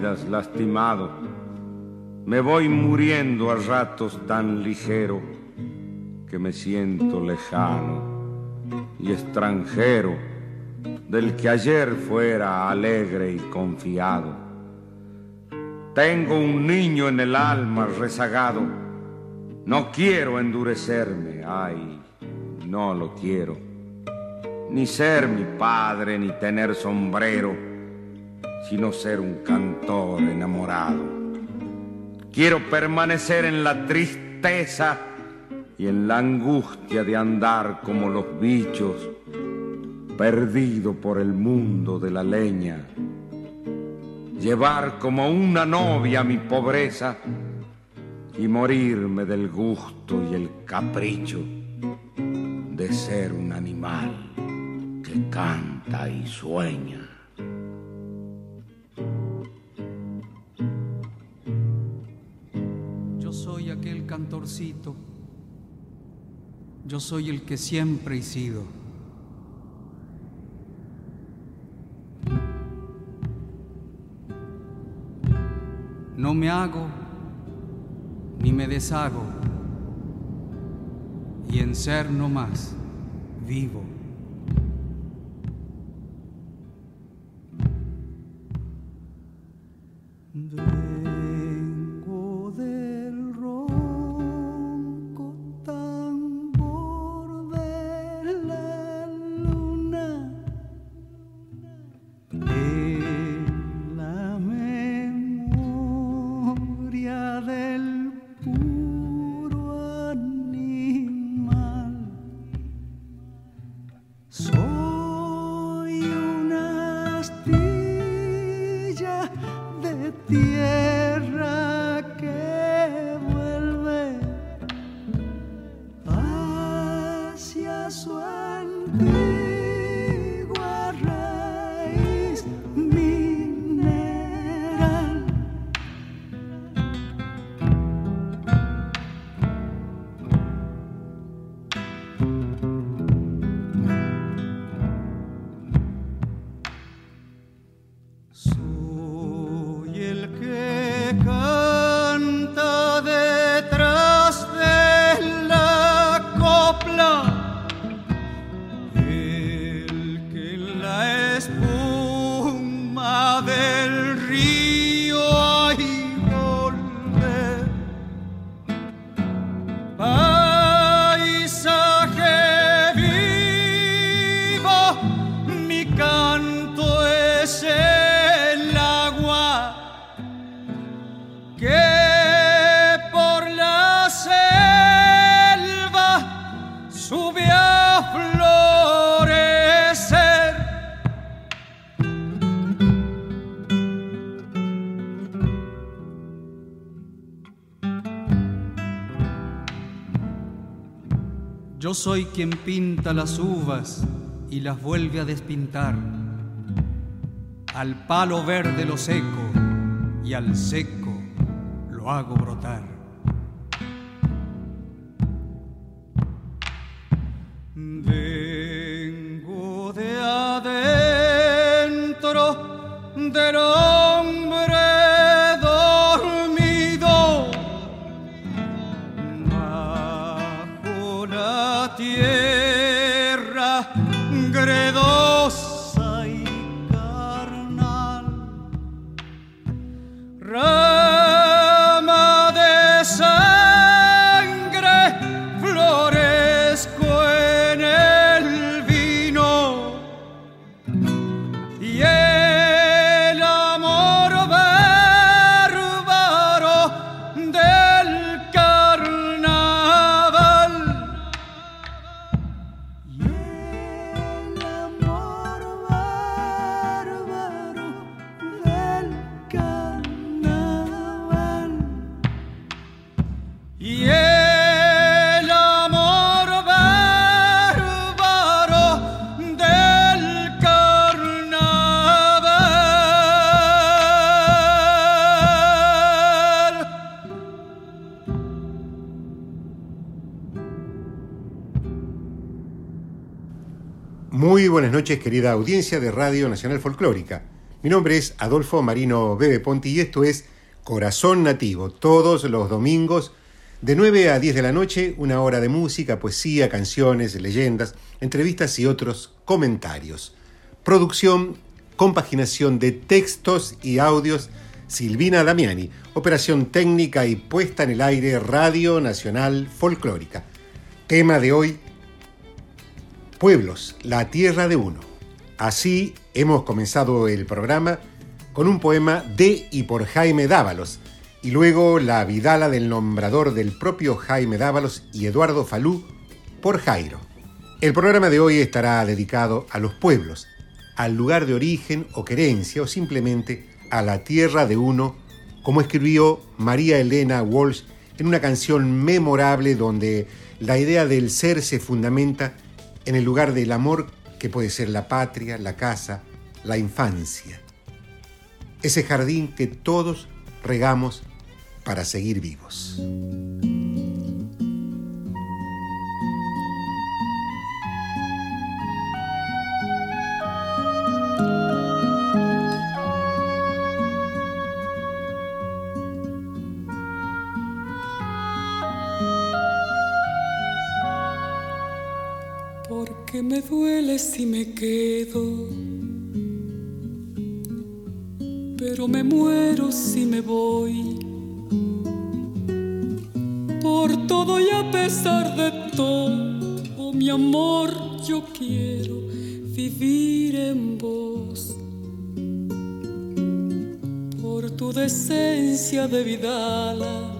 Lastimado, me voy muriendo a ratos tan ligero que me siento lejano y extranjero del que ayer fuera alegre y confiado. Tengo un niño en el alma rezagado, no quiero endurecerme, ay, no lo quiero, ni ser mi padre, ni tener sombrero sino ser un cantor enamorado. Quiero permanecer en la tristeza y en la angustia de andar como los bichos, perdido por el mundo de la leña. Llevar como una novia mi pobreza y morirme del gusto y el capricho de ser un animal que canta y sueña. Yo soy el que siempre he sido. No me hago ni me deshago, y en ser no más vivo. Yo soy quien pinta las uvas y las vuelve a despintar. Al palo verde lo seco y al seco lo hago brotar. Muy buenas noches, querida audiencia de Radio Nacional Folclórica. Mi nombre es Adolfo Marino Bebe Ponti y esto es Corazón Nativo, todos los domingos de 9 a 10 de la noche, una hora de música, poesía, canciones, leyendas, entrevistas y otros comentarios. Producción, compaginación de textos y audios, Silvina Damiani. Operación técnica y puesta en el aire, Radio Nacional Folclórica. Tema de hoy, Pueblos, la tierra de uno. Así hemos comenzado el programa con un poema de y por Jaime Dávalos, y luego la vidala del nombrador del propio Jaime Dávalos y Eduardo Falú por Jairo. El programa de hoy estará dedicado a los pueblos, al lugar de origen o querencia o simplemente a la tierra de uno, como escribió María Elena Walsh en una canción memorable donde la idea del ser se fundamenta en el lugar del amor que puede ser la patria, la casa, la infancia. Ese jardín que todos regamos para seguir vivos. Porque me duele si me quedo, pero me muero si me voy. Por todo y a pesar de todo, mi amor, yo quiero vivir en vos. Por tu decencia de vidala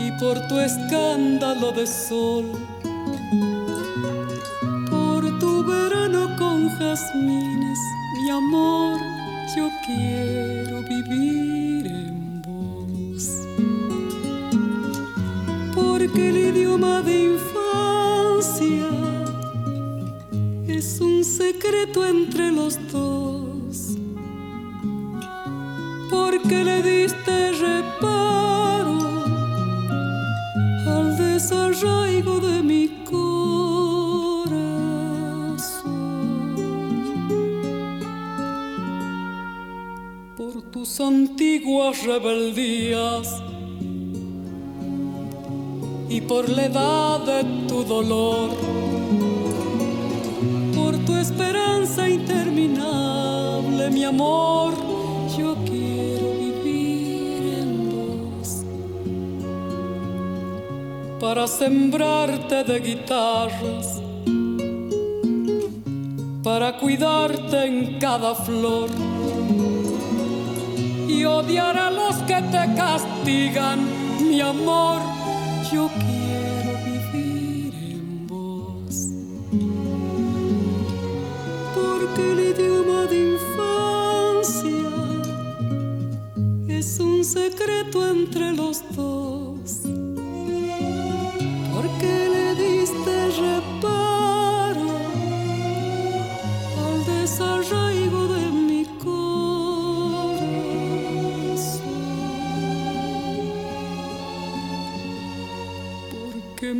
y por tu escándalo de sol jazmines, mi amor, yo quiero vivir en vos. Porque el idioma de infancia es un secreto entre los dos. Porque le diste reparo al desarraigo de mi tus antiguas rebeldías. Y por la edad de tu dolor, por tu esperanza interminable, mi amor, yo quiero vivir en vos. Para sembrarte de guitarras, para cuidarte en cada flor y odiar a los que te castigan, mi amor. Yo quiero vivir en vos. Porque el idioma de infancia es un secreto entre los dos.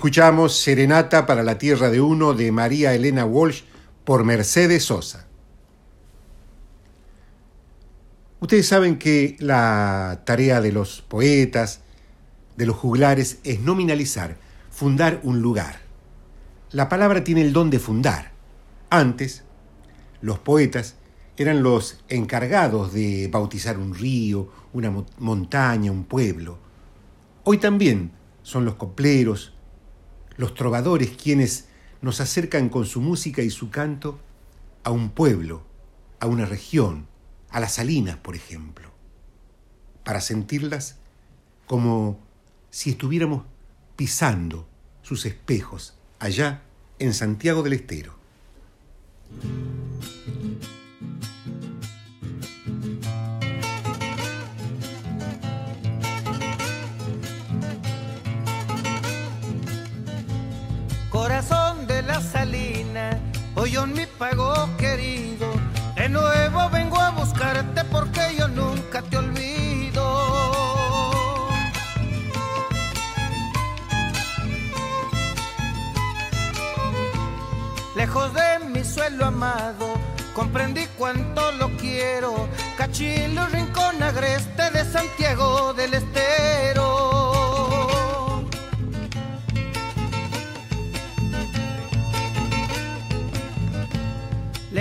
Escuchamos Serenata para la Tierra de Uno de María Elena Walsh por Mercedes Sosa. Ustedes saben que la tarea de los poetas, de los juglares, es nominalizar, fundar un lugar. La palabra tiene el don de fundar. Antes, los poetas eran los encargados de bautizar un río, una mo- montaña, un pueblo. Hoy también son los copleros, los trovadores quienes nos acercan con su música y su canto a un pueblo, a una región, a las salinas, por ejemplo, para sentirlas como si estuviéramos pisando sus espejos allá en Santiago del Estero. Corazón de la salina, hoy en mi pago querido, de nuevo vengo a buscarte porque yo nunca te olvido. Lejos de mi suelo amado, comprendí cuánto lo quiero. Cachilo, rincón agreste de Santiago del Estero.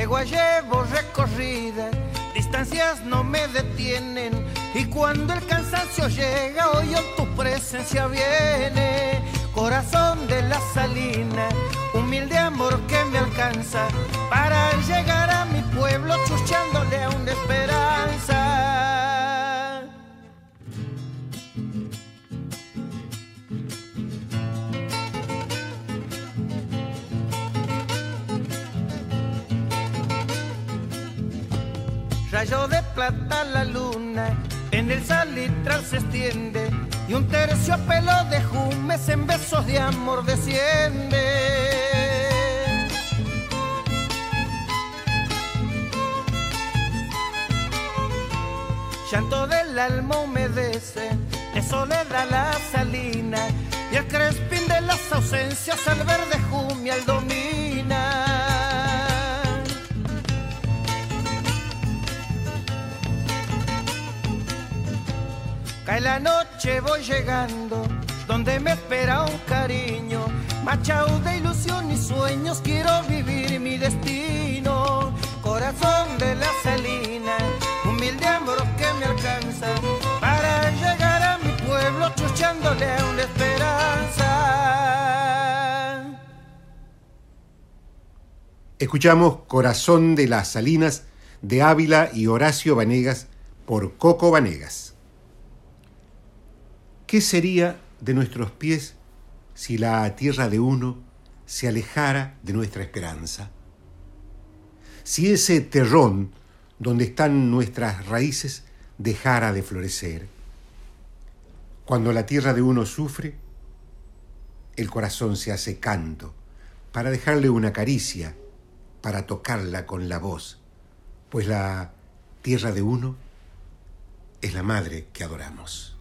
Legua llevo recorrida, distancias no me detienen. Y cuando el cansancio llega, hoy tu presencia viene. Corazón de la salina, humilde amor que me alcanza para llegar a mi pueblo chuchándole a una esperanza. La luna, en el salitral se extiende y un terciopelo de jumes en besos de amor desciende. Llanto del alma humedece, de soledad la salina y el crespín de las ausencias al verde jumial domina. Cae la noche, voy llegando, donde me espera un cariño. Machao de ilusión y sueños, quiero vivir mi destino. Corazón de la salina, humilde amor que me alcanza para llegar a mi pueblo, chuchándole una esperanza. Escuchamos Corazón de las Salinas de Ávila y Horacio Vanegas por Coco Vanegas. ¿Qué sería de nuestros pies si la tierra de uno se alejara de nuestra esperanza? Si ese terrón donde están nuestras raíces dejara de florecer. Cuando la tierra de uno sufre, el corazón se hace canto para dejarle una caricia, para tocarla con la voz, pues la tierra de uno es la madre que adoramos.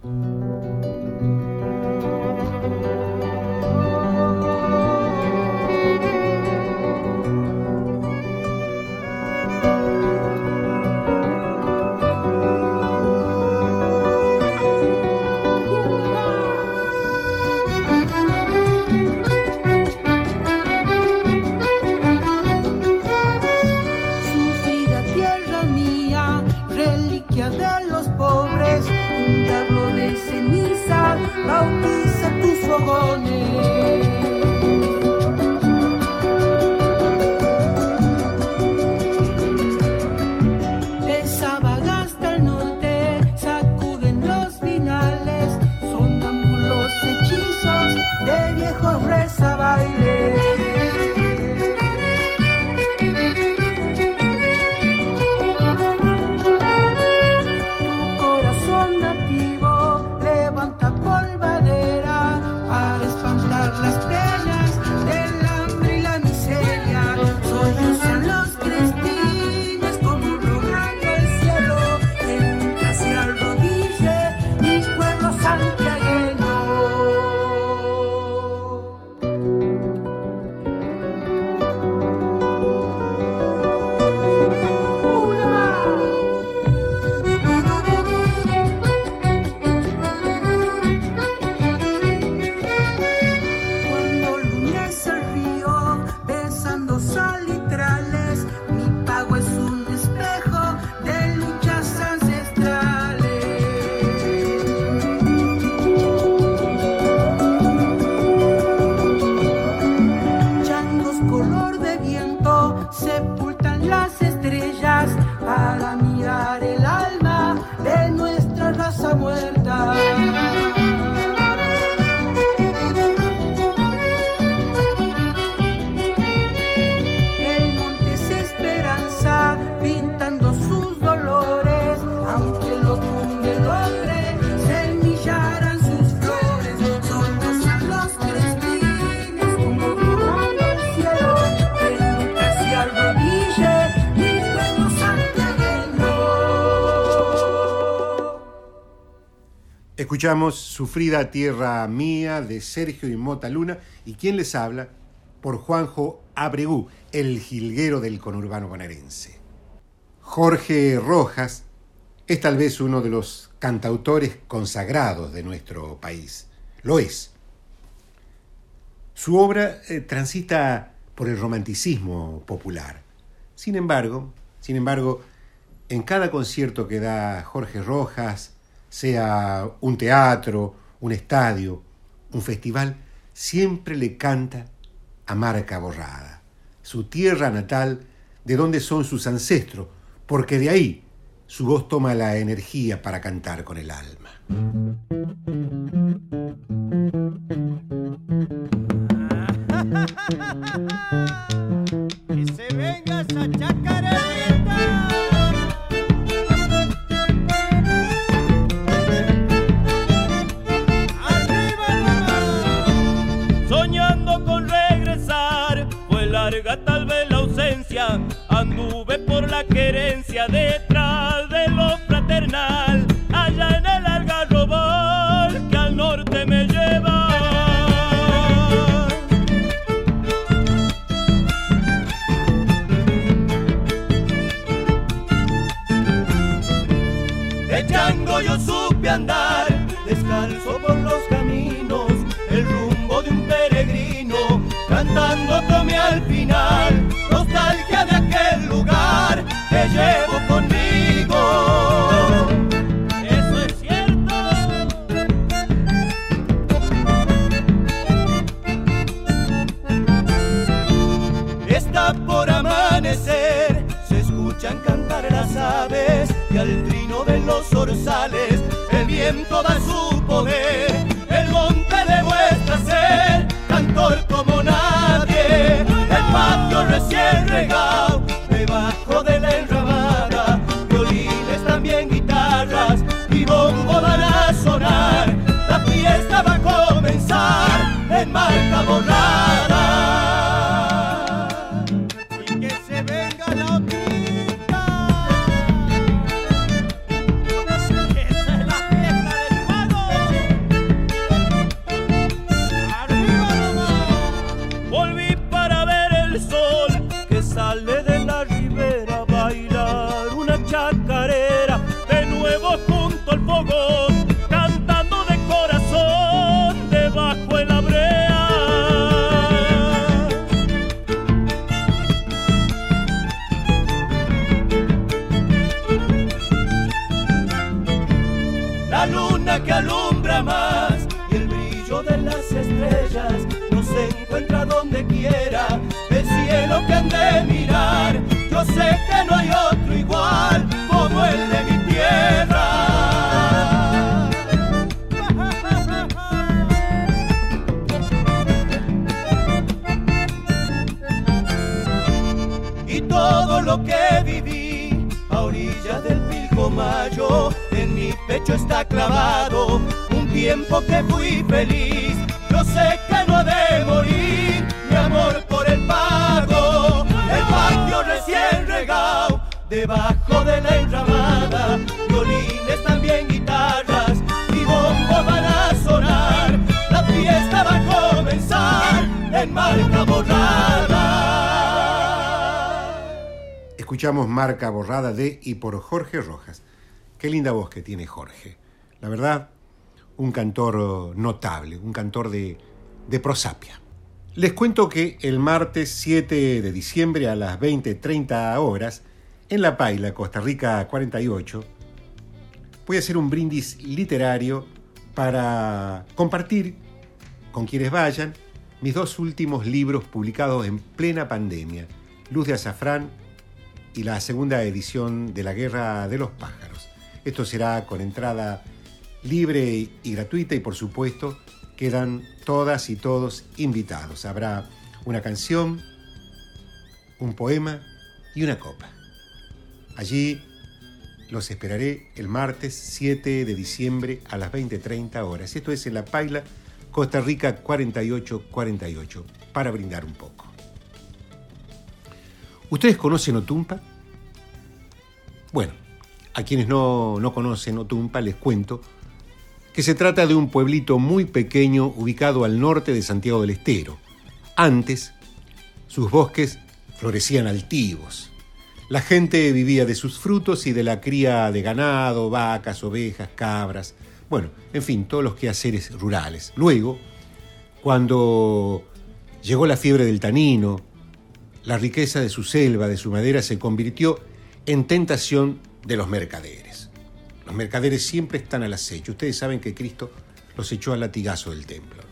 Escuchamos Sufrida Tierra Mía de Sergio y Mota Luna y quien les habla por Juanjo Abregú, el jilguero del conurbano bonaerense. Jorge Rojas es tal vez uno de los cantautores consagrados de nuestro país. Lo es. Su obra eh, transita por el romanticismo popular. Sin embargo, sin embargo, en cada concierto que da Jorge Rojas, sea un teatro, un estadio, un festival, siempre le canta a Marca Borrada, su tierra natal, de donde son sus ancestros, porque de ahí su voz toma la energía para cantar con el alma. Da su poder. El monte demuestra ser cantor como nadie, el patio recién regado Qué linda voz que tiene Jorge. La verdad, un cantor notable, un cantor de, de prosapia. Les cuento que el martes 7 de diciembre a las 20.30 horas, en La Paila, Costa Rica 48, voy a hacer un brindis literario para compartir con quienes vayan mis dos últimos libros publicados en plena pandemia, Luz de Azafrán y la segunda edición de La Guerra de los Pájaros. Esto será con entrada libre y gratuita y por supuesto quedan todas y todos invitados. Habrá una canción, un poema y una copa. Allí los esperaré el martes 7 de diciembre a las 20.30 horas. Esto es en La Paila, Costa Rica 4848, para brindar un poco. ¿Ustedes conocen Otumpa? Bueno, a quienes no, no conocen Otumpa les cuento que se trata de un pueblito muy pequeño ubicado al norte de Santiago del Estero. Antes, sus bosques florecían altivos. La gente vivía de sus frutos y de la cría de ganado, vacas, ovejas, cabras, bueno, en fin, todos los quehaceres rurales. Luego, cuando llegó la fiebre del tanino, la riqueza de su selva, de su madera, se convirtió en tentación de los mercaderes. Los mercaderes siempre están al acecho. Ustedes saben que Cristo los echó al latigazo del templo.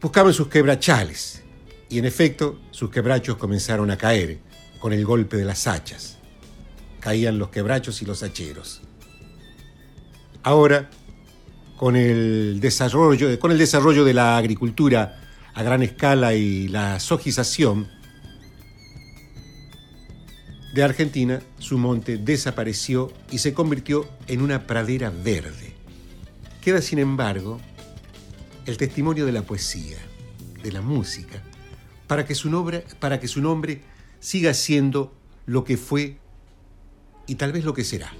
Buscaban sus quebrachales y en efecto sus quebrachos comenzaron a caer con el golpe de las hachas. Caían los quebrachos y los hacheros. Ahora, con el desarrollo, con el desarrollo de la agricultura a gran escala y la sojización de Argentina, su monte desapareció y se convirtió en una pradera verde. Queda, sin embargo, el testimonio de la poesía, de la música, para que su nombre, para que su nombre siga siendo lo que fue y tal vez lo que será.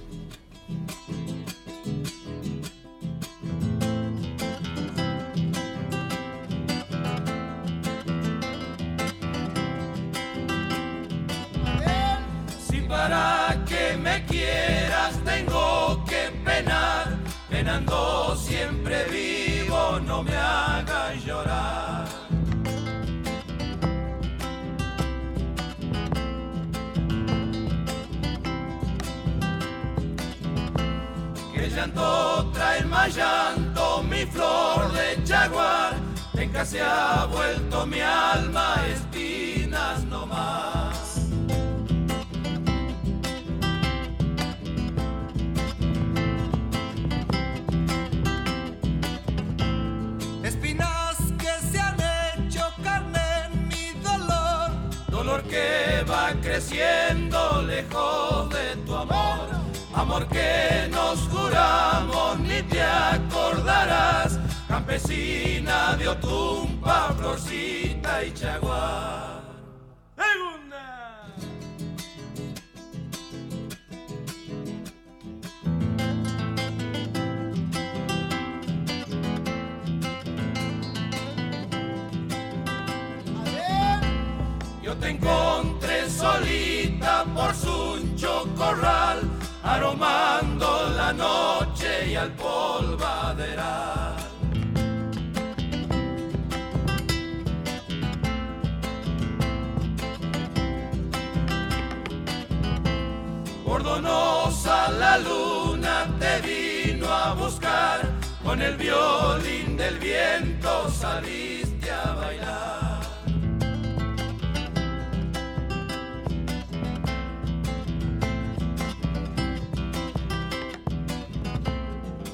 Llanto, mi flor de jaguar, en se ha vuelto mi alma espinas no más. Espinas que se han hecho carne en mi dolor, dolor que va creciendo lejos de tu amor, amor que nos juramos ni te acordarás, campesina de Otumpa, Florcita y Chaguar. Yo te encontré solita con el violín del viento saliste a bailar.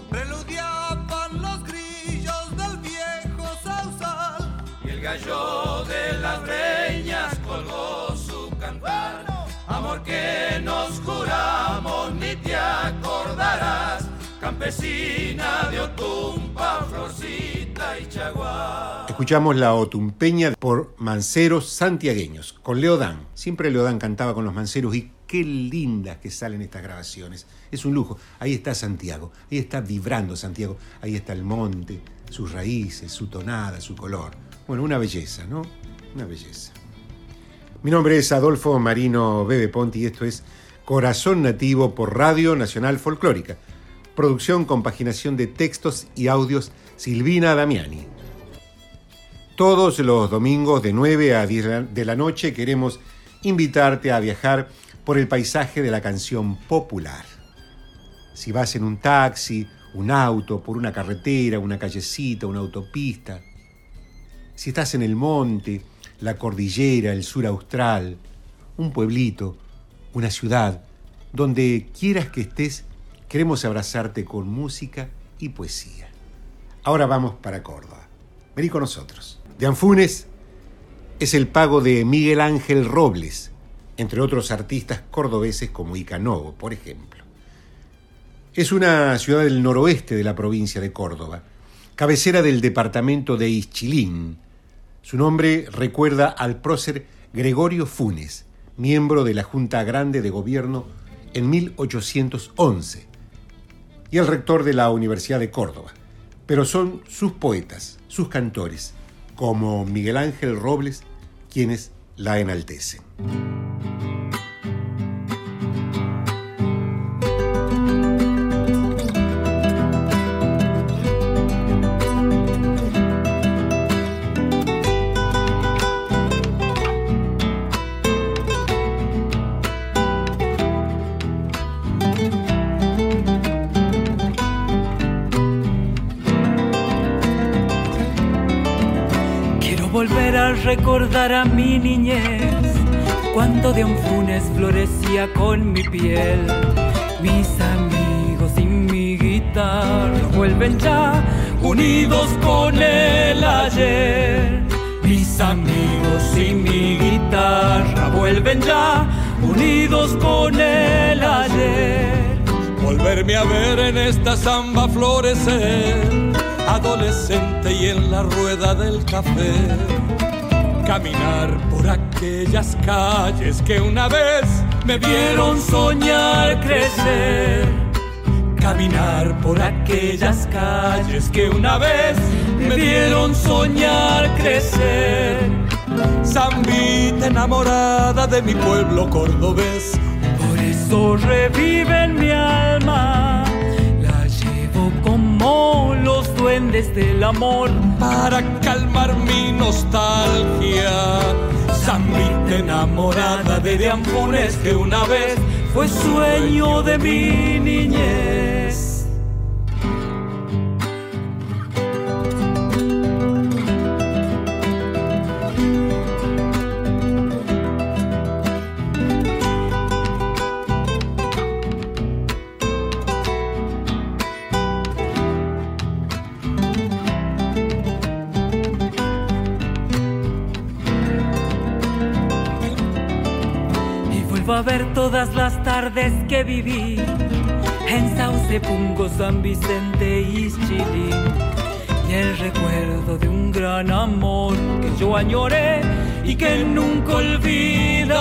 Preludiaban los grillos del viejo sausal y el gallo de las reñas colgó su cantar. Amor que nos juramos ni te acordarás, campesina de Escuchamos la otumpeña por manceros santiagueños, con Leodán. Siempre Leodán cantaba con los manceros y qué lindas que salen estas grabaciones. Es un lujo. Ahí está Santiago, ahí está vibrando Santiago, ahí está el monte, sus raíces, su tonada, su color. Bueno, una belleza, ¿no? Una belleza. Mi nombre es Adolfo Marino Bebe Ponti y esto es Corazón Nativo por Radio Nacional Folclórica. Producción, compaginación de textos y audios Silvina Damiani. Todos los domingos de 9 a 10 de la noche queremos invitarte a viajar por el paisaje de la canción popular. Si vas en un taxi, un auto, por una carretera, una callecita, una autopista, si estás en el monte, la cordillera, el sur austral, un pueblito, una ciudad, donde quieras que estés, queremos abrazarte con música y poesía. Ahora vamos para Córdoba. Vení con nosotros. De Anfunes es el pago de Miguel Ángel Robles, entre otros artistas cordobeses como Icanovo, por ejemplo. Es una ciudad del noroeste de la provincia de Córdoba, cabecera del departamento de Ischilín. Su nombre recuerda al prócer Gregorio Funes, miembro de la Junta Grande de Gobierno en 1811. y el rector de la Universidad de Córdoba, pero son sus poetas, sus cantores, como Miguel Ángel Robles, quienes la enaltecen. Recordar a mi niñez, cuando de un funes florecía con mi piel. Mis amigos y mi guitarra vuelven ya unidos con el ayer. Mis amigos y mi guitarra vuelven ya unidos con el ayer. Volverme a ver en esta samba florecer, adolescente y en la rueda del café caminar por aquellas calles que una vez me vieron soñar crecer. Caminar por aquellas calles que una vez me vieron soñar crecer. Zambita enamorada de mi pueblo cordobés, por eso revive en mi alma duendes del amor para calmar mi nostalgia. Zambita enamorada de Diampones que una vez fue sueño de mi niñez. Todas las tardes que viví en Sauce, Pungo, San Vicente y Chilín. Y el recuerdo de un gran amor que yo añoré y que nunca olvidaré.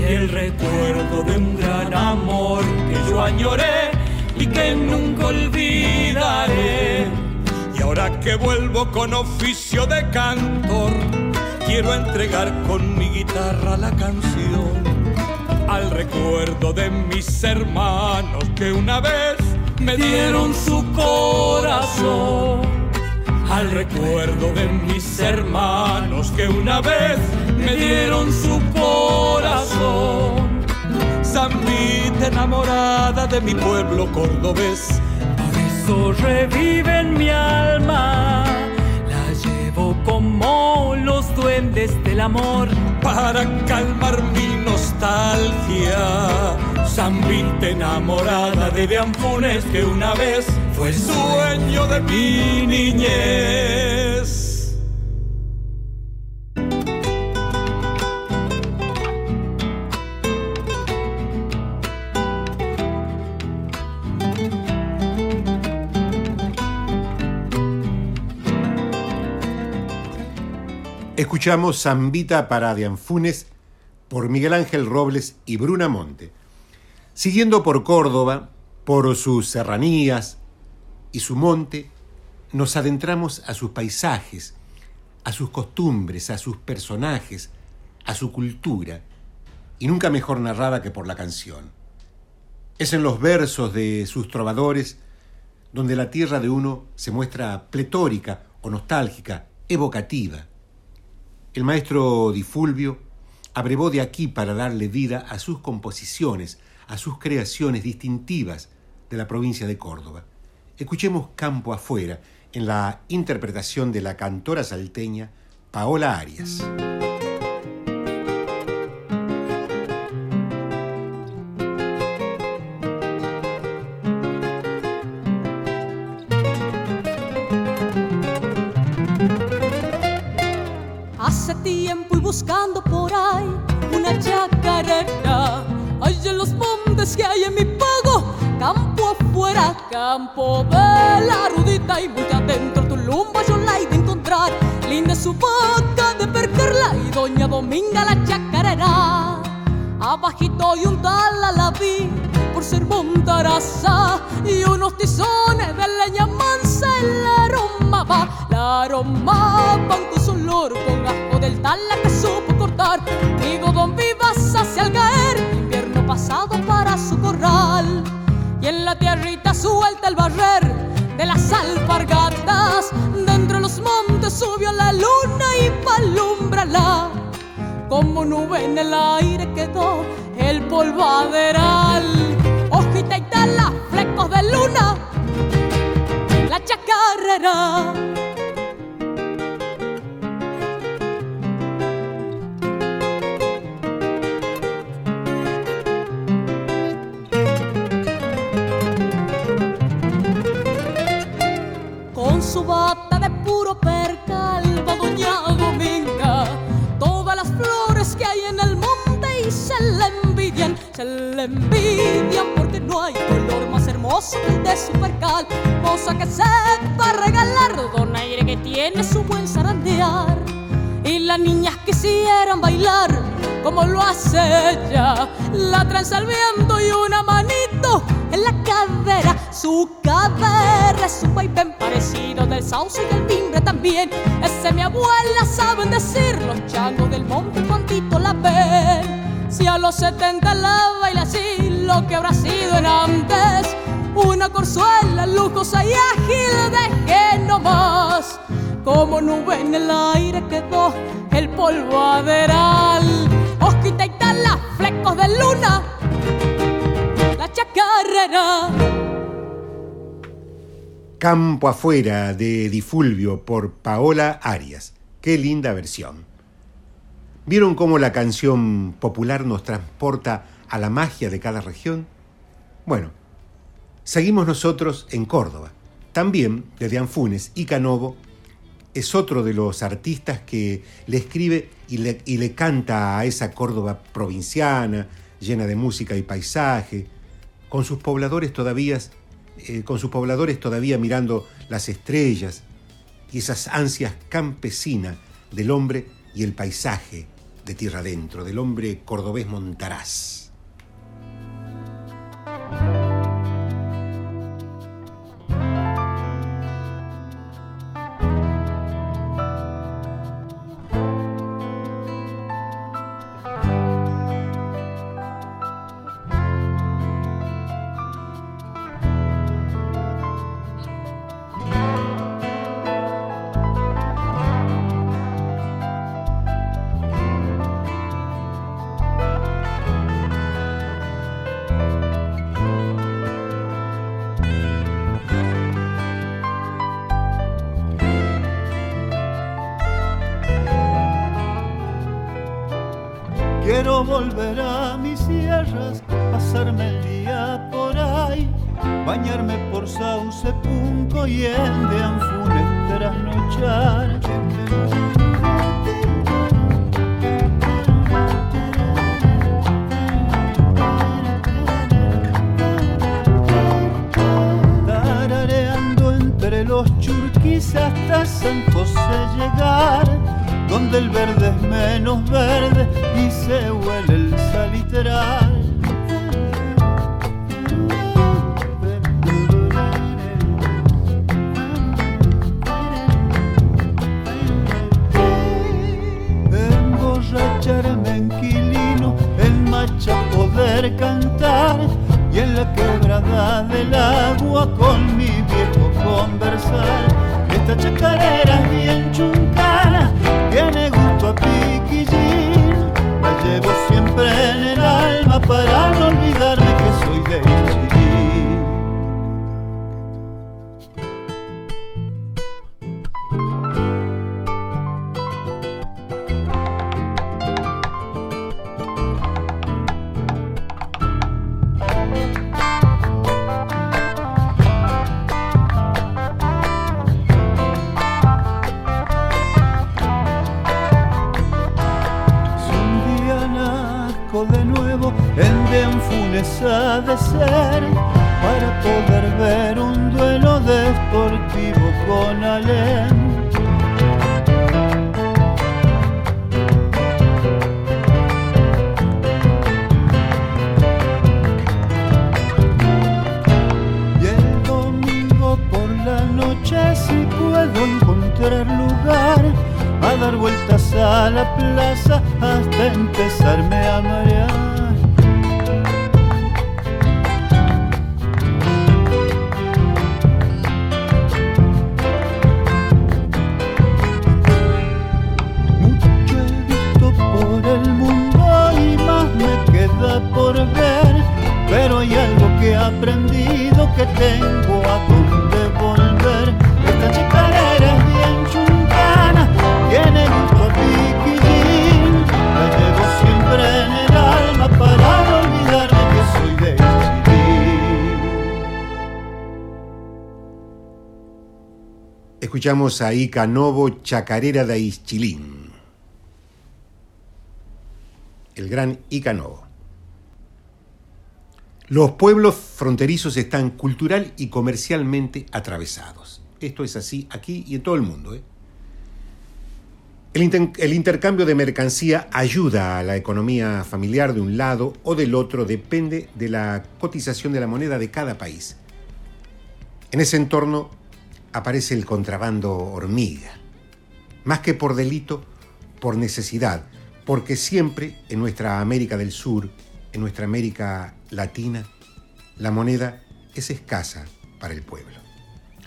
Y el recuerdo de un gran amor que yo añoré y que nunca olvidaré. Y ahora que vuelvo con oficio de cantor, quiero entregar con mi guitarra la canción al recuerdo de mis hermanos que una vez me dieron su corazón. Al recuerdo de mis hermanos que una vez me dieron su corazón. Zambita enamorada de mi pueblo cordobés. Por eso revive en mi alma como los duendes del amor para calmar mi nostalgia. Zambita enamorada de Deampunes que una vez fue sueño de mi niñez. Escuchamos Zambita para Dianfunes por Miguel Ángel Robles y Bruna Monte. Siguiendo por Córdoba, por sus serranías y su monte, nos adentramos a sus paisajes, a sus costumbres, a sus personajes, a su cultura, y nunca mejor narrada que por la canción. Es en los versos de sus trovadores donde la tierra de uno se muestra pletórica o nostálgica, evocativa el maestro Di Fulvio abrevó de aquí para darle vida a sus composiciones, a sus creaciones distintivas de la provincia de Córdoba. Escuchemos Campo afuera en la interpretación de la cantora salteña Paola Arias. Campo de la rudita y muy adentro tu lumba yo la he de encontrar. Linda su boca de perderla y doña Dominga la chacarera. Abajito y un tal la vi por ser montaraza y unos tizones de leña mansa el aroma va, la aroma con su olor con asco del tala que supo cortar. Digo, don Vivas hacia el caer, invierno pasado para su corral la tierrita suelta el barrer de las alpargatas. Dentro de los montes subió la luna y palumbrala. Como nube en el aire quedó el polvaderal. Hojita y tala, flecos de luna, la chacarrera. Bata de puro percal va doña Dominga. Todas las flores que hay en el monte y se le envidian Se le envidian porque no hay color más hermoso que el de su percal. Cosa que sepa regalar donaire que tiene su buen zarandear. Y las niñas quisieran bailar como lo hace ella. La tranza al viento y una manito en la cadera. Su cadera es un vaivén parecido del sauce y del timbre también. Ese mi abuela saben decir los changos del monte cuantito la ven. Si a los 70 la baila así, lo que habrá sido en antes. Una corzuela lujosa y ágil dejé nomás. Como nube en el aire quedó el polvaderal. Hojita y flecos de luna, la chacarrera. Campo afuera de Difulvio por Paola Arias. Qué linda versión. ¿Vieron cómo la canción popular nos transporta a la magia de cada región? Bueno, seguimos nosotros en Córdoba. También desde Anfunes y Canovo es otro de los artistas que le escribe y le, y le, canta a esa Córdoba provinciana, llena de música y paisaje, con sus pobladores todavía, eh, con sus pobladores todavía mirando las estrellas y esas ansias campesinas del hombre y el paisaje de tierra adentro, del hombre cordobés montaraz. Escuchamos a Ica Novo, Chacarera de Ischilín. El gran Ica Novo. Los pueblos fronterizos están cultural y comercialmente atravesados. Esto es así aquí y en todo el mundo. ¿eh? El, el intercambio de mercancía ayuda a la economía familiar de un lado o del otro, depende de la cotización de la moneda de cada país. En ese entorno aparece el contrabando hormiga, más que por delito, por necesidad, porque siempre en nuestra América del Sur, en nuestra América Latina, la moneda es escasa para el pueblo.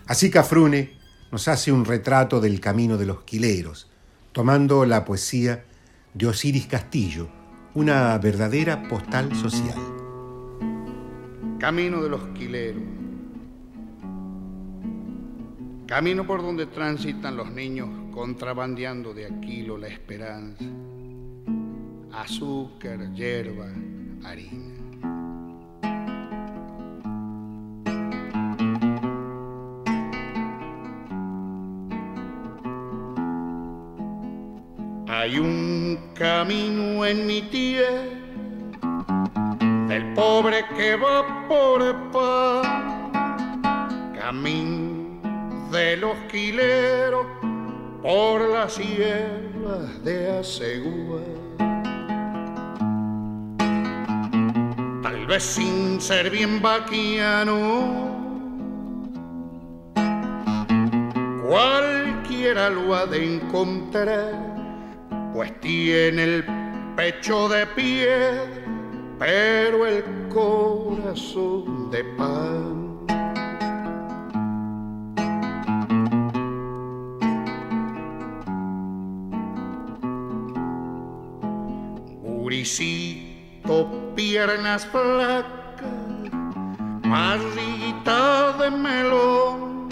Así Cafrune nos hace un retrato del camino de los quileros, tomando la poesía de Osiris Castillo, una verdadera postal social. Camino de los quileros. Camino por donde transitan los niños contrabandeando de Aquilo la esperanza. Azúcar, hierba, harina. Hay un camino en mi tierra del pobre que va por pan, camino de los quileros por las sierras de Asegúa. Tal vez sin ser bien vaquiano, cualquiera lo ha de encontrar, pues tiene el pecho de piedra pero el corazón de pan. Guricito, piernas flacas, barriguita de melón,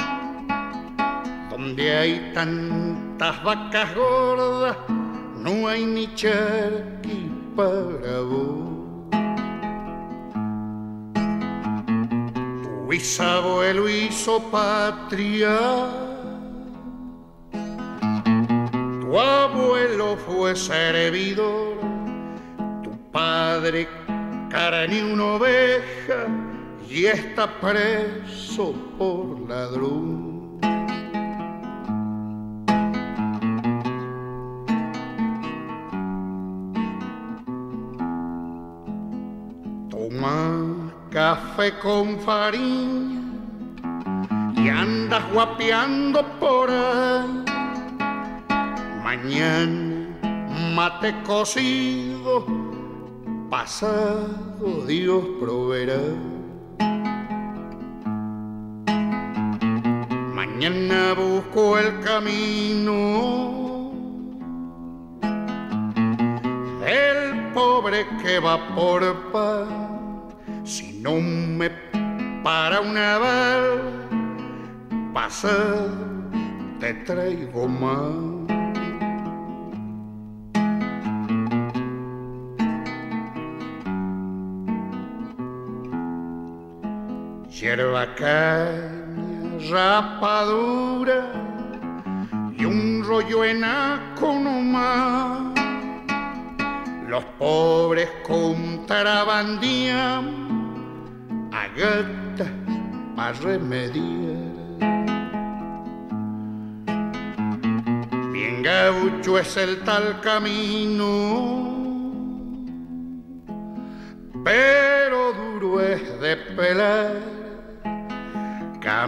donde hay tantas vacas gordas, no hay ni charqui para vos. Bisabuelo hizo patria, tu abuelo fue servidor, padre carne una oveja y está preso por ladrón. Toma café con farina y andas guapeando por ahí. Mañana mate cocido, pasado Dios proveerá. Mañana busco el camino el pobre que va por paz. Si no me para una bala, pasa, te traigo más. Hierba caña, rapadura y un rollo enaco nomás. Los pobres contrabandían a gatas para remediar. Bien gaucho es el tal camino, pero duro es de pelar.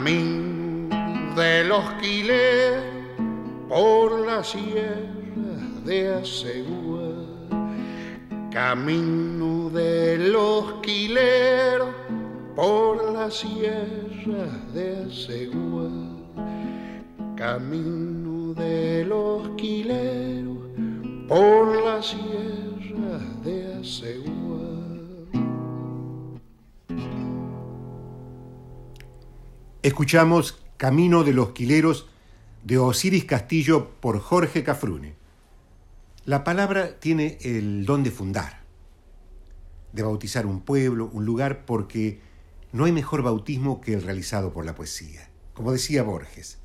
Camino de los quiles por la sierra de Asegúa, camino de los quileros por las sierras de Asegúa, camino de los quileros por las sierras Escuchamos Camino de los Quileros de Osiris Castillo por Jorge Cafrune. La palabra tiene el don de fundar, de bautizar un pueblo, un lugar, porque no hay mejor bautismo que el realizado por la poesía. Como decía Borges,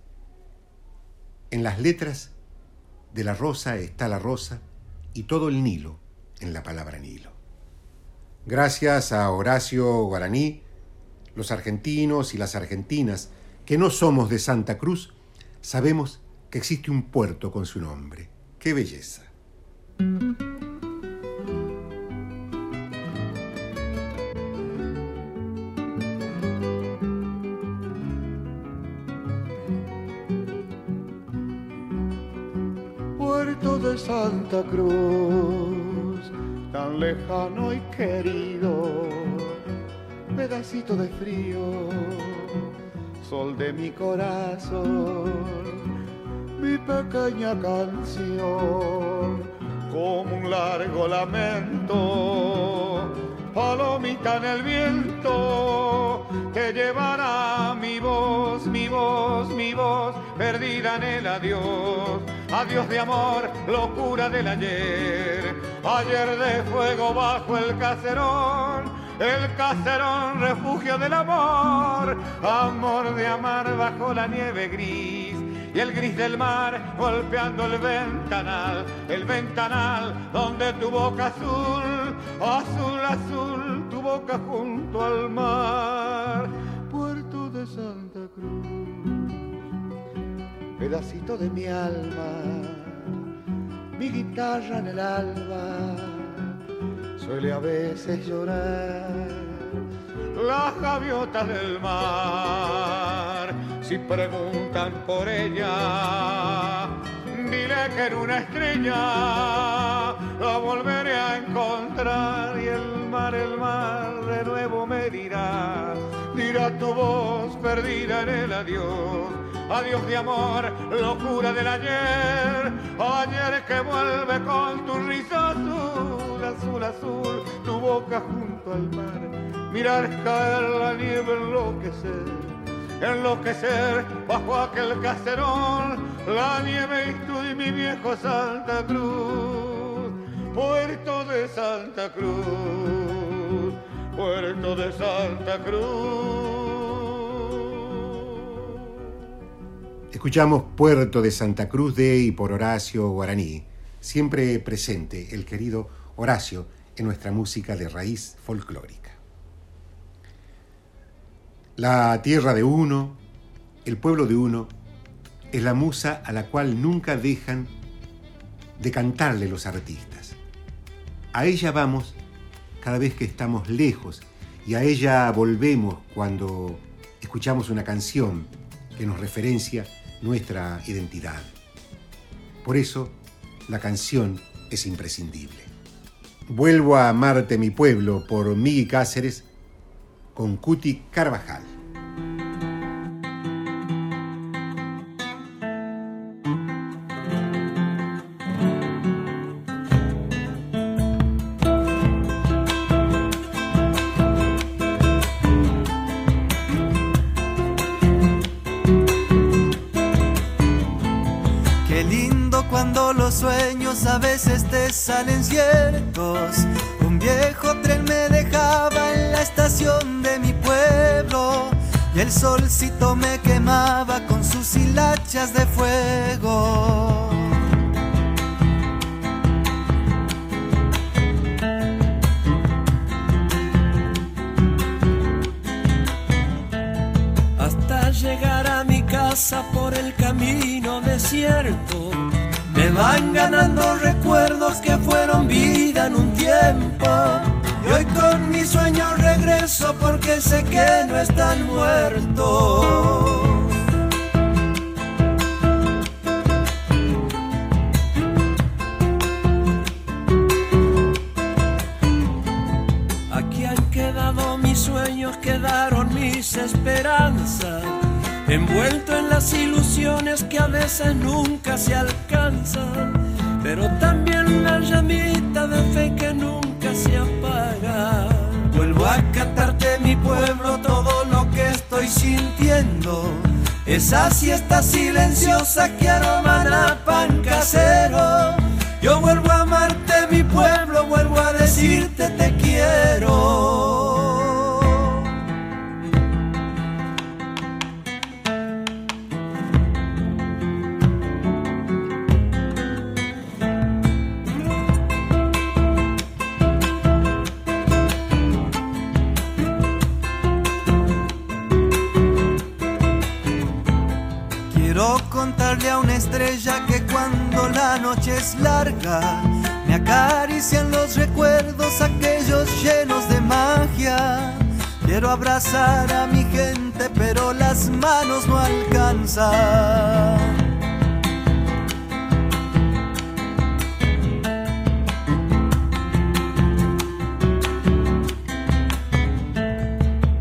en las letras de la rosa está la rosa y todo el Nilo en la palabra Nilo. Gracias a Horacio Guaraní, los argentinos y las argentinas que no somos de Santa Cruz, sabemos que existe un puerto con su nombre. ¡Qué belleza! Puerto de Santa Cruz, tan lejano y querido, pedacito de frío, sol de mi corazón, mi pequeña canción, como un largo lamento, palomita en el viento, te llevará mi voz, mi voz, mi voz, perdida en el adiós. Adiós de amor, locura del ayer, ayer de fuego bajo el caserón, el caserón refugio del amor, amor de amar bajo la nieve gris y el gris del mar golpeando el ventanal, el ventanal donde tu boca azul, azul, azul, tu boca junto al mar, puerto de Santa Cruz, pedacito de mi alma, mi guitarra en el alba, suele a veces llorar las gaviotas del mar. Si preguntan por ella, dile que en una estrella la volveré a encontrar y el mar, el mar de nuevo me dirá, dirá tu voz perdida en el adiós. Adiós de amor, locura del ayer, ayer que vuelve con tu boca junto al mar mirar caer la nieve, enloquecer, enloquecer bajo aquel caserón, la nieve y tú y mi viejo Santa Cruz, puerto de Santa Cruz, puerto de Santa Cruz. Escuchamos Puerto de Santa Cruz de y por Horacio Guaraní, siempre presente el querido Horacio en nuestra música de raíz folclórica. La tierra de uno, el pueblo de uno, es la musa a la cual nunca dejan de cantarle los artistas. A ella vamos cada vez que estamos lejos y a ella volvemos cuando escuchamos una canción que nos referencia nuestra identidad. Por eso, la canción es imprescindible. Vuelvo a amarte mi pueblo por Miguel Cáceres con Cuti Carvajal. Qué lindo cuando los sueños a veces te salen ciertos. El solcito me quemaba con sus hilachas de fuego. hasta llegar a mi casa por el camino desierto. Me van ganando recuerdos que fueron vida en un tiempo. Y hoy con mi sueño regreso porque sé que no están muertos. Aquí han quedado mis sueños, quedaron mis esperanzas. Envuelto en las ilusiones que a veces nunca se alcanzan, pero también la llamita de fe que nunca se apaga. Vuelvo a cantarte mi pueblo todo lo que estoy sintiendo. Esa siesta silenciosa que aroma a pan casero. Yo vuelvo a amarte mi pueblo, vuelvo a decirte te quiero. Quiero estrella que cuando la noche es larga me acarician los recuerdos aquellos llenos de magia. Quiero abrazar a mi gente pero las manos no alcanzan.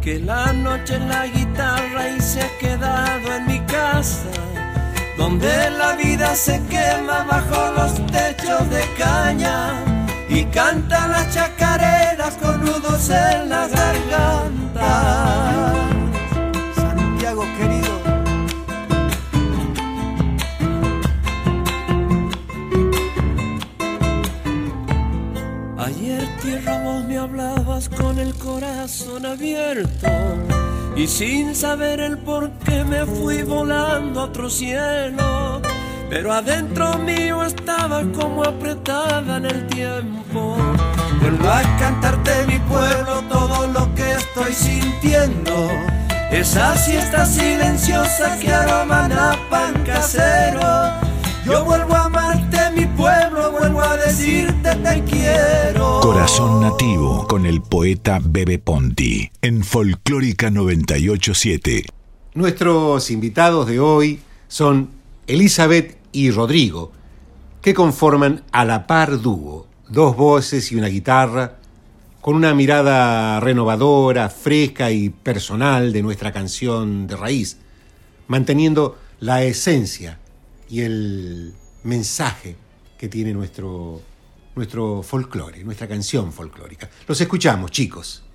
que la noche en la guitarra y se ha quedado en mi casa, donde la vida se quema bajo los techos de caña y canta las chacareras con nudos en la garganta. Santiago querido. Ayer tierra vos me hablabas con el corazón abierto y sin saber el por qué me fui volando a otro cielo. Pero adentro mío estaba como apretada en el tiempo. Vuelvo a cantarte mi pueblo todo lo que estoy sintiendo. Esa siesta silenciosa que aroman a pan casero. Yo vuelvo a amarte decirte te quiero. Corazón Nativo con el poeta Bebe Ponti en Folclórica 987. Nuestros invitados de hoy son Elizabeth y Rodrigo, que conforman a la par dúo, dos voces y una guitarra, con una mirada renovadora, fresca y personal de nuestra canción de raíz, manteniendo la esencia y el mensaje que tiene nuestro, nuestro folclore, nuestra canción folclórica. Los escuchamos, chicos.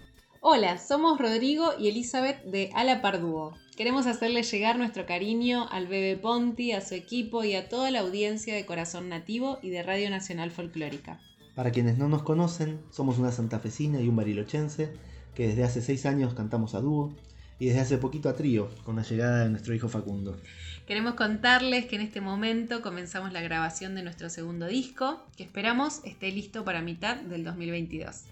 Hola, somos Rodrigo y Elizabeth de Ala Pardúo. Queremos hacerle llegar nuestro cariño al Bebe Ponti, a su equipo y a toda la audiencia de Corazón Nativo y de Radio Nacional Folclórica. Para quienes no nos conocen, somos una santafesina y un barilochense que desde hace seis años cantamos a dúo y desde hace poquito a trío con la llegada de nuestro hijo Facundo. Queremos contarles que en este momento comenzamos la grabación de nuestro segundo disco, que esperamos esté listo para mitad del 2022.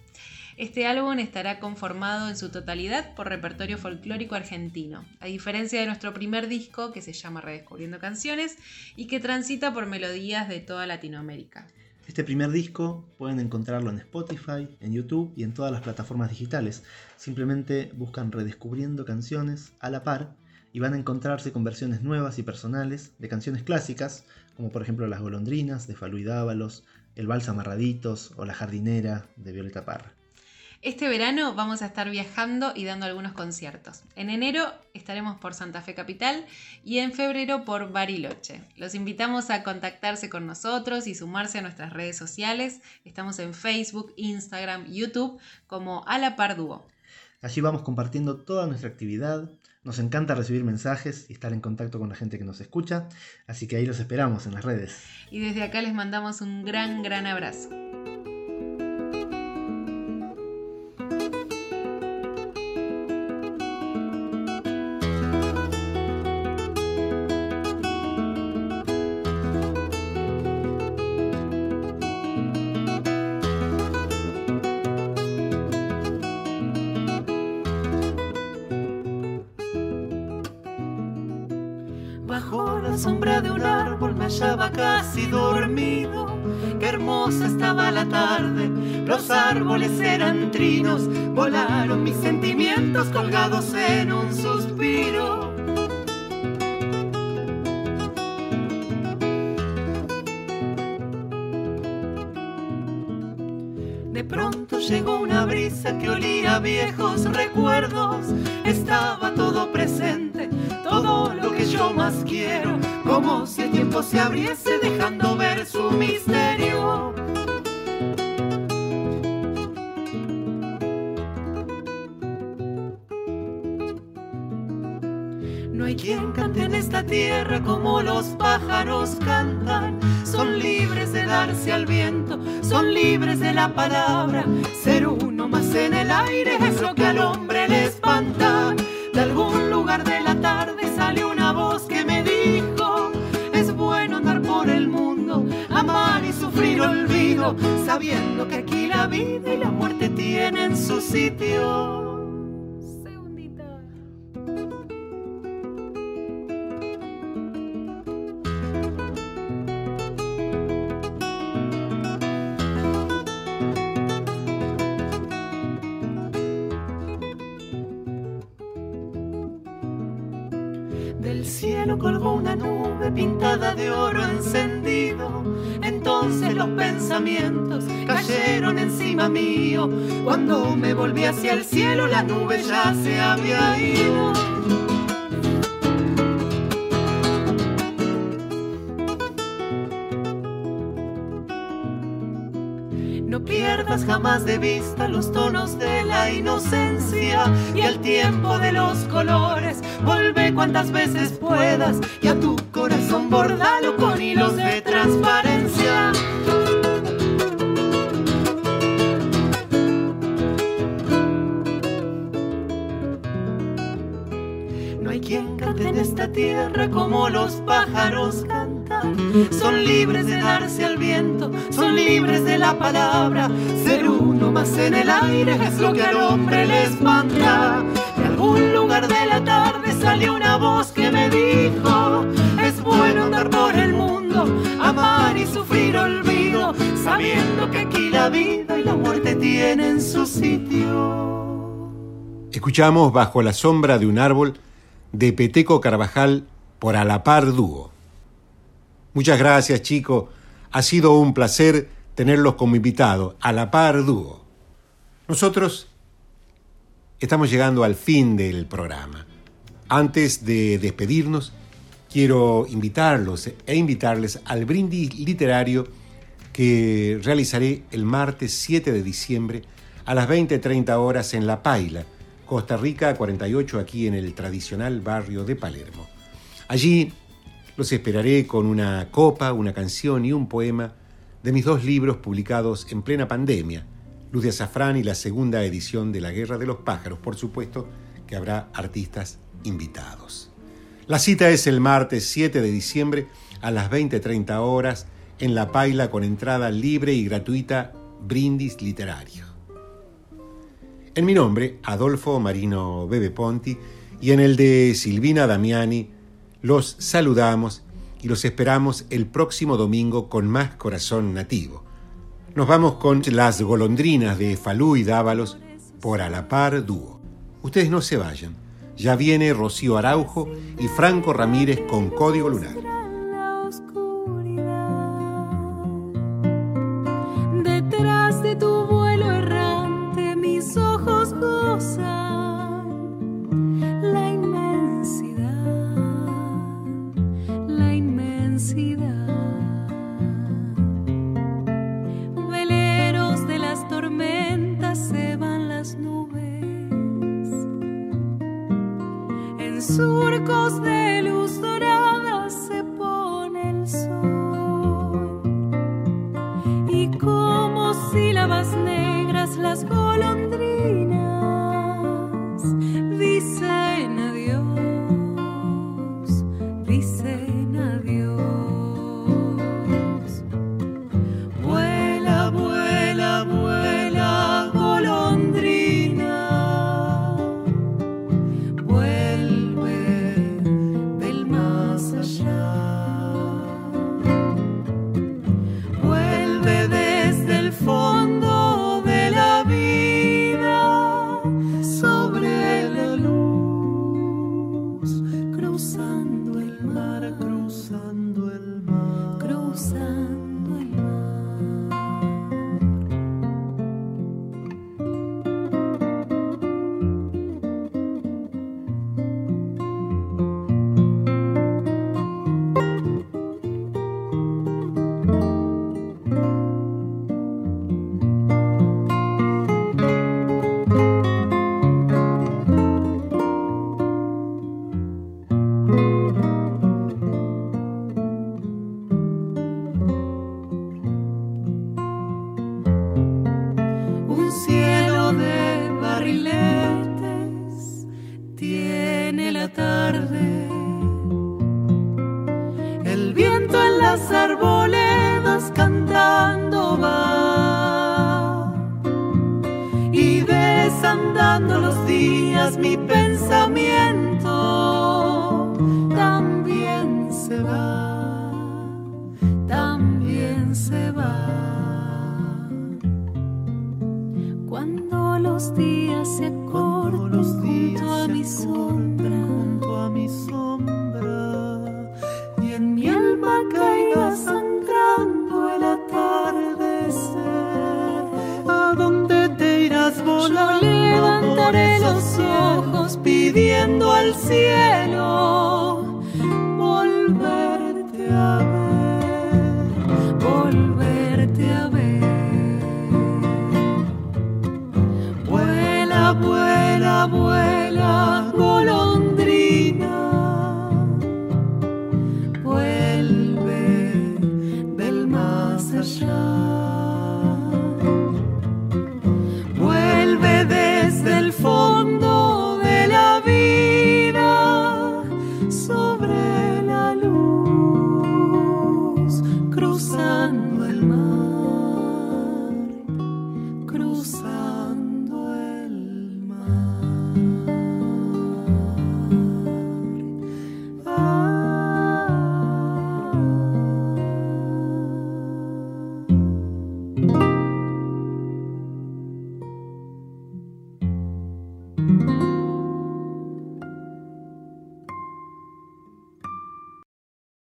Este álbum estará conformado en su totalidad por repertorio folclórico argentino, a diferencia de nuestro primer disco que se llama Redescubriendo Canciones y que transita por melodías de toda Latinoamérica. Este primer disco pueden encontrarlo en Spotify, en YouTube y en todas las plataformas digitales. Simplemente buscan Redescubriendo Canciones a la par y van a encontrarse con versiones nuevas y personales de canciones clásicas, como por ejemplo Las Golondrinas de Falú y Dávalos, El Vals Amarraditos o La Jardinera de Violeta Parra. Este verano vamos a estar viajando y dando algunos conciertos. En enero estaremos por Santa Fe Capital y en febrero por Bariloche. Los invitamos a contactarse con nosotros y sumarse a nuestras redes sociales. Estamos en Facebook, Instagram, YouTube como A la Par Dúo. Allí vamos compartiendo toda nuestra actividad. Nos encanta recibir mensajes y estar en contacto con la gente que nos escucha, así que ahí los esperamos en las redes. Y desde acá les mandamos un gran, gran abrazo. Casi dormido. Qué hermosa estaba la tarde, los árboles eran trinos, volaron mis sentimientos colgados en un suspiro. De pronto llegó una brisa que olía a viejos recuerdos. Se abriese dejando ver su misterio. No hay quien cante en esta tierra como los pájaros cantan. Son libres de darse al viento, son libres de la palabra. Ser uno más en el aire es lo que al hombre vida y la muerte tienen su sitio. Del cielo colgó una nube pintada de oro encendido. Entonces los pensamientos mío. Cuando me volví hacia el cielo, la nube ya se había ido. No pierdas jamás de vista los tonos de la inocencia y el tiempo de los colores. Vuelve cuantas veces puedas y a tu corazón bordalo con hilos de transparencia. Tierra como los pájaros cantan. Son libres de darse al viento, son libres de la palabra. Ser uno más en el aire es lo que al hombre le espanta. De algún lugar de la tarde salió una voz que me dijo: Es bueno andar por el mundo, amar y sufrir olvido, sabiendo que aquí la vida y la muerte tienen su sitio. Escuchamos Bajo la sombra de un árbol de Peteco Carvajal por Alapar Dúo. Muchas gracias, chico. Ha sido un placer tenerlos como invitados. Alapar Dúo. Nosotros estamos llegando al fin del programa. Antes de despedirnos, quiero invitarlos e invitarles al brindis literario que realizaré el martes 7 de diciembre a las 20.30 horas en La Paila, Costa Rica 48, aquí en el tradicional barrio de Palermo. Allí los esperaré con una copa, una canción y un poema de mis dos libros publicados en plena pandemia, Luz de Azafrán y la segunda edición de La Guerra de los Pájaros. Por supuesto que habrá artistas invitados. La cita es el martes 7 de diciembre a las 20.30 horas en La Paila con entrada libre y gratuita Brindis Literario. En mi nombre, Adolfo Marino Bebe Ponti, y en el de Silvina Damiani, los saludamos y los esperamos el próximo domingo con más corazón nativo. Nos vamos con las golondrinas de Falú y Dávalos por Alapar Dúo. Ustedes no se vayan. Ya viene Rocío Araujo y Franco Ramírez con Código Lunar. tarde.